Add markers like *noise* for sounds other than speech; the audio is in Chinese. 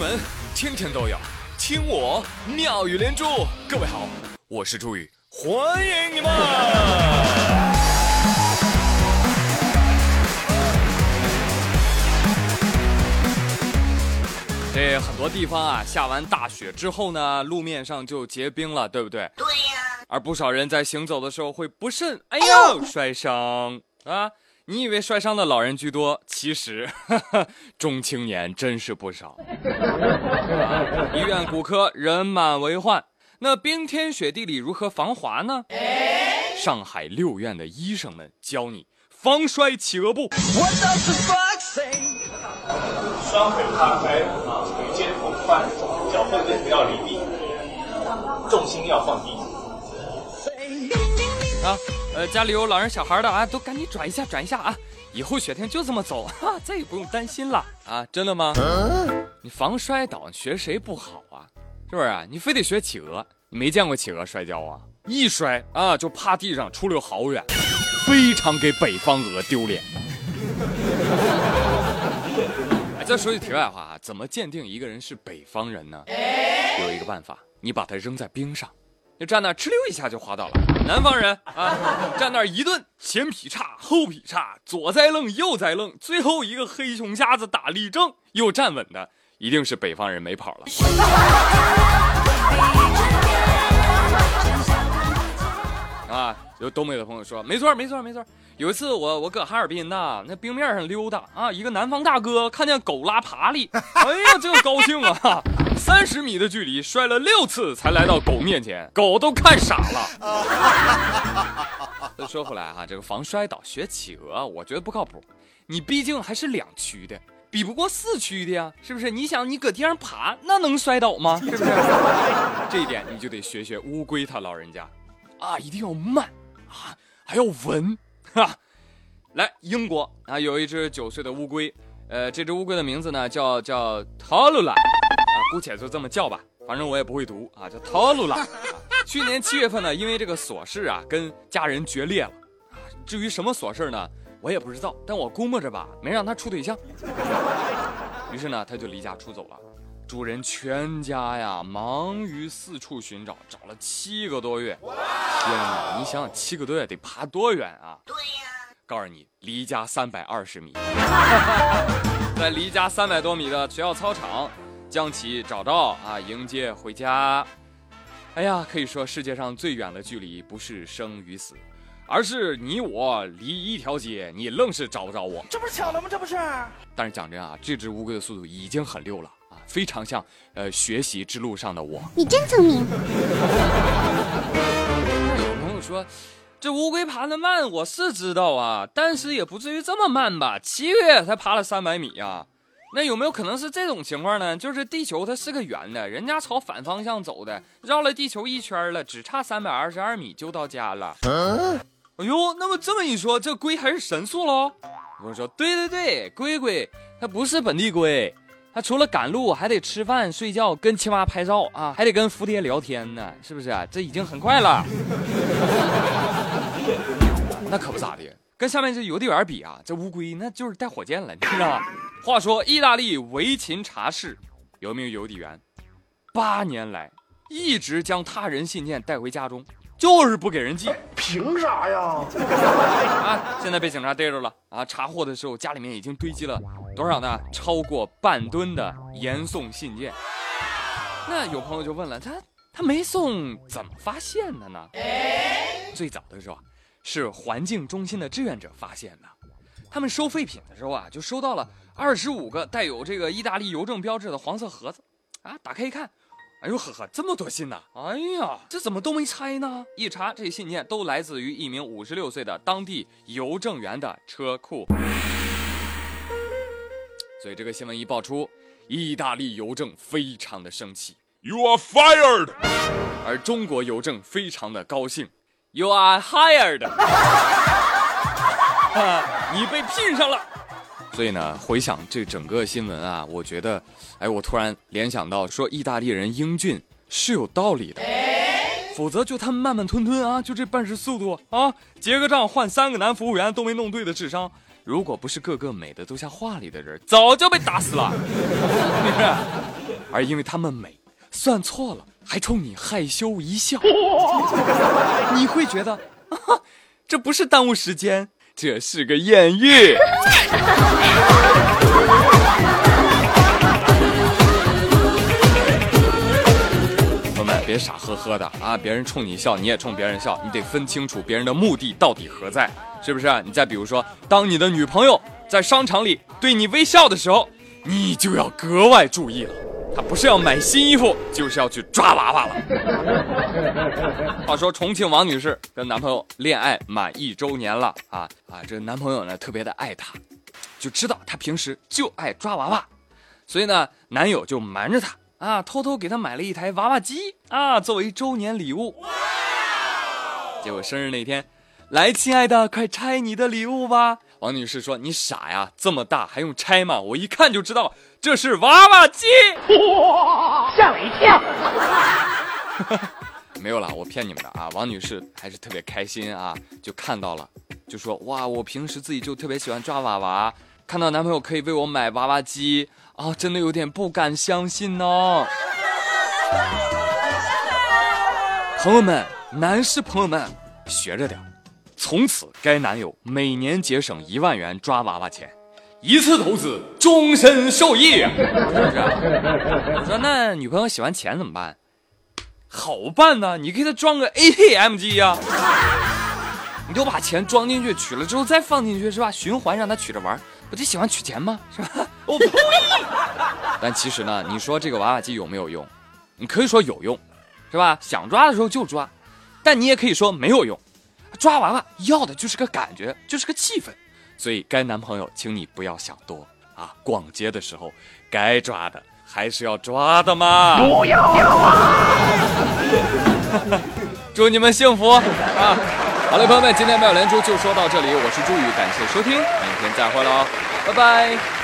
闻天天都有，听我妙语连珠。各位好，我是朱宇，欢迎你们。这很多地方啊，下完大雪之后呢，路面上就结冰了，对不对？对呀。而不少人在行走的时候会不慎，哎呦，摔伤啊。你以为摔伤的老人居多，其实 *laughs* 中青年真是不少。医院骨科人满为患，那冰天雪地里如何防滑呢？上海六院的医生们教你防摔企鹅步。双腿踏开啊，腿间同宽，脚后跟不要离地，重心要放低。啊，呃，家里有老人小孩的啊，都赶紧转一下，转一下啊！以后雪天就这么走，哈，*laughs* 再也不用担心了啊！真的吗？你防摔倒学谁不好啊？是不是啊？你非得学企鹅？你没见过企鹅摔跤啊？一摔啊，就趴地上出溜好远，*laughs* 非常给北方鹅丢脸。哎，再说句题外话啊，怎么鉴定一个人是北方人呢？有一个办法，你把他扔在冰上。就站那，哧溜一下就滑倒了。南方人啊，站那儿一顿前劈叉后劈叉，左栽愣右栽愣，最后一个黑熊瞎子打立正又站稳的，一定是北方人没跑了。*laughs* 啊，有东北的朋友说，没错没错没错。有一次我我搁哈尔滨呐，那冰面上溜达啊，一个南方大哥看见狗拉爬犁，哎呀，这个高兴啊！三十米的距离摔了六次才来到狗面前，狗都看傻了。*laughs* 再说回来哈，这个防摔倒学企鹅，我觉得不靠谱。你毕竟还是两驱的，比不过四驱的呀，是不是？你想你搁地上爬，那能摔倒吗？是不是？*laughs* 这一点你就得学学乌龟他老人家，啊，一定要慢啊，还要稳哈。来，英国啊，有一只九岁的乌龟，呃，这只乌龟的名字呢叫叫陶鲁拉。姑且就这么叫吧，反正我也不会读啊，叫套路了。去年七月份呢，因为这个琐事啊，跟家人决裂了。至于什么琐事呢，我也不知道，但我估摸着吧，没让他处对象。于是呢，他就离家出走了。主人全家呀，忙于四处寻找，找了七个多月。天哪，你想想，七个多月得爬多远啊？对呀。告诉你，离家三百二十米，*laughs* 在离家三百多米的学校操场。将其找到啊，迎接回家。哎呀，可以说世界上最远的距离不是生与死，而是你我离一条街，你愣是找不着我。这不是巧了吗？这不是。但是讲真啊，这只乌龟的速度已经很溜了啊，非常像呃学习之路上的我。你真聪明。有朋友说，这乌龟爬得慢，我是知道啊，但是也不至于这么慢吧？七个月才爬了三百米呀。那有没有可能是这种情况呢？就是地球它是个圆的，人家朝反方向走的，绕了地球一圈了，只差三百二十二米就到家了。嗯哎呦，那么这么一说，这龟还是神速喽？我说对对对，龟龟它不是本地龟，它除了赶路还得吃饭、睡觉、跟青蛙拍照啊，还得跟蝴蝶聊天呢，是不是？这已经很快了。*laughs* 那可不咋的，跟下面这邮递员比啊，这乌龟那就是带火箭了，你知道吗？话说，意大利维琴察市有名邮递员，八年来一直将他人信件带回家中，就是不给人寄。凭啥呀？啊！现在被警察逮着了啊！查获的时候，家里面已经堆积了多少呢？超过半吨的严送信件。那有朋友就问了，他他没送，怎么发现的呢？最早的时候是环境中心的志愿者发现的，他们收废品的时候啊，就收到了。二十五个带有这个意大利邮政标志的黄色盒子，啊，打开一看，哎呦呵呵，这么多信呐！哎呀，这怎么都没拆呢？一查，这信件都来自于一名五十六岁的当地邮政员的车库。所以这个新闻一爆出，意大利邮政非常的生气，You are fired。而中国邮政非常的高兴，You are hired。*laughs* 啊，你被聘上了。所以呢，回想这整个新闻啊，我觉得，哎，我突然联想到说，意大利人英俊是有道理的，否则就他们慢慢吞吞啊，就这办事速度啊，结个账换三个男服务员都没弄对的智商，如果不是个个美的都像画里的人，早就被打死了。*laughs* 而因为他们美，算错了还冲你害羞一笑，*laughs* 你会觉得，啊，这不是耽误时间，这是个艳遇。*laughs* 朋友们，别傻呵呵的啊！别人冲你笑，你也冲别人笑，你得分清楚别人的目的到底何在，是不是？你再比如说，当你的女朋友在商场里对你微笑的时候，你就要格外注意了。她不是要买新衣服，就是要去抓娃娃了。*laughs* 话说，重庆王女士跟男朋友恋爱满一周年了啊啊！这个男朋友呢特别的爱她，就知道她平时就爱抓娃娃，所以呢，男友就瞒着她啊，偷偷给她买了一台娃娃机啊，作为周年礼物。结果生日那天，来，亲爱的，快拆你的礼物吧。王女士说：“你傻呀，这么大还用拆吗？我一看就知道这是娃娃机。”吓我一跳。*laughs* 没有了，我骗你们的啊！王女士还是特别开心啊，就看到了，就说：“哇，我平时自己就特别喜欢抓娃娃，看到男朋友可以为我买娃娃机啊，真的有点不敢相信呢。”朋友们，男士朋友们，学着点。从此，该男友每年节省一万元抓娃娃钱，一次投资，终身受益！是不是？我说那女朋友喜欢钱怎么办？好办呢，你给她装个 ATM 机呀，你就把钱装进去，取了之后再放进去，是吧？循环让她取着玩，不就喜欢取钱吗？是吧？我呸！但其实呢，你说这个娃娃机有没有用？你可以说有用，是吧？想抓的时候就抓，但你也可以说没有用。抓娃娃要的就是个感觉，就是个气氛，所以该男朋友，请你不要想多啊！逛街的时候，该抓的还是要抓的嘛！不要啊！祝你们幸福啊！好了，朋友们，今天妙连珠就说到这里，我是朱宇，感谢收听，明天再会喽，拜拜。